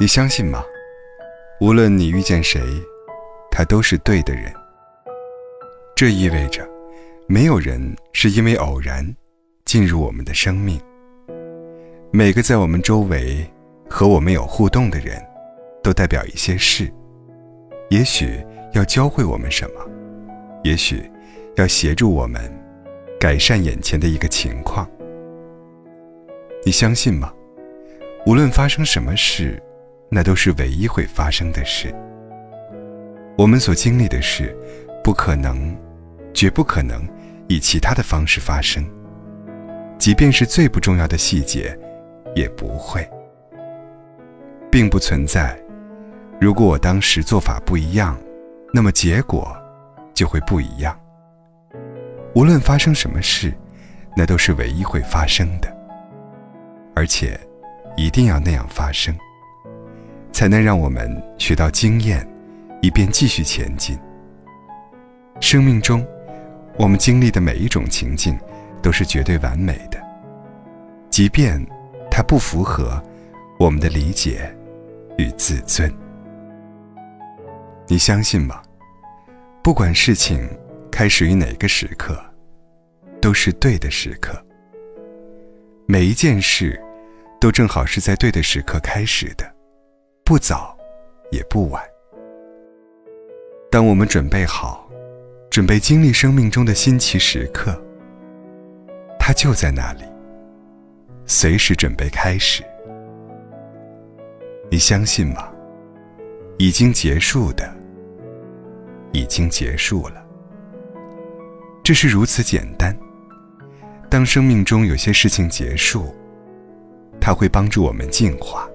你相信吗？无论你遇见谁，他都是对的人。这意味着，没有人是因为偶然进入我们的生命。每个在我们周围和我们有互动的人，都代表一些事，也许要教会我们什么，也许要协助我们改善眼前的一个情况。你相信吗？无论发生什么事，那都是唯一会发生的事。我们所经历的事，不可能，绝不可能以其他的方式发生。即便是最不重要的细节，也不会，并不存在。如果我当时做法不一样，那么结果就会不一样。无论发生什么事，那都是唯一会发生的。而且，一定要那样发生，才能让我们学到经验，以便继续前进。生命中，我们经历的每一种情境，都是绝对完美的，即便它不符合我们的理解与自尊。你相信吗？不管事情开始于哪个时刻，都是对的时刻。每一件事，都正好是在对的时刻开始的，不早，也不晚。当我们准备好，准备经历生命中的新奇时刻，它就在那里，随时准备开始。你相信吗？已经结束的，已经结束了。这是如此简单。当生命中有些事情结束，它会帮助我们进化。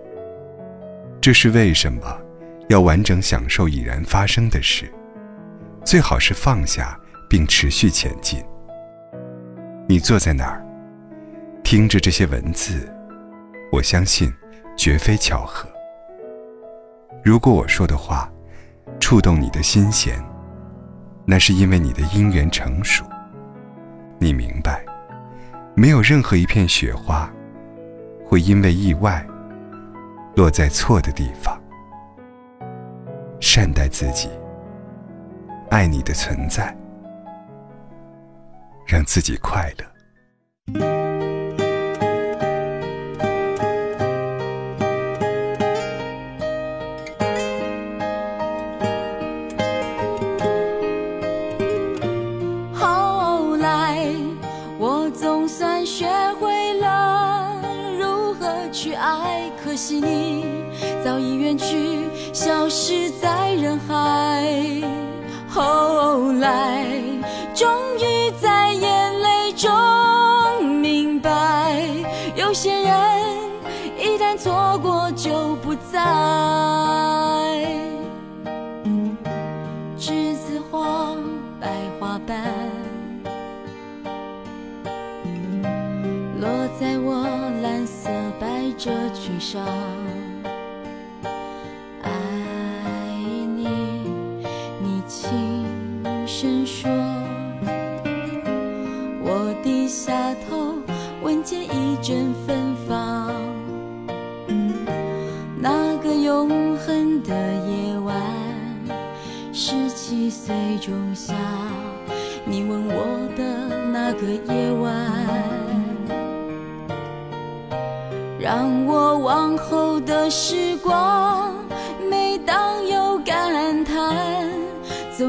这是为什么要完整享受已然发生的事，最好是放下并持续前进。你坐在那儿，听着这些文字，我相信绝非巧合。如果我说的话触动你的心弦，那是因为你的因缘成熟。你明白。没有任何一片雪花，会因为意外落在错的地方。善待自己，爱你的存在，让自己快乐。人海。后来，终于在眼泪中明白，有些人一旦错过就不再。栀子花白花瓣，落在我蓝色百褶裙上。声说。我低下头，闻见一阵芬芳。那个永恒的夜晚，十七岁仲夏，你吻我的那个夜晚。让我往后的时光，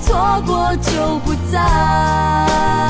错过就不再。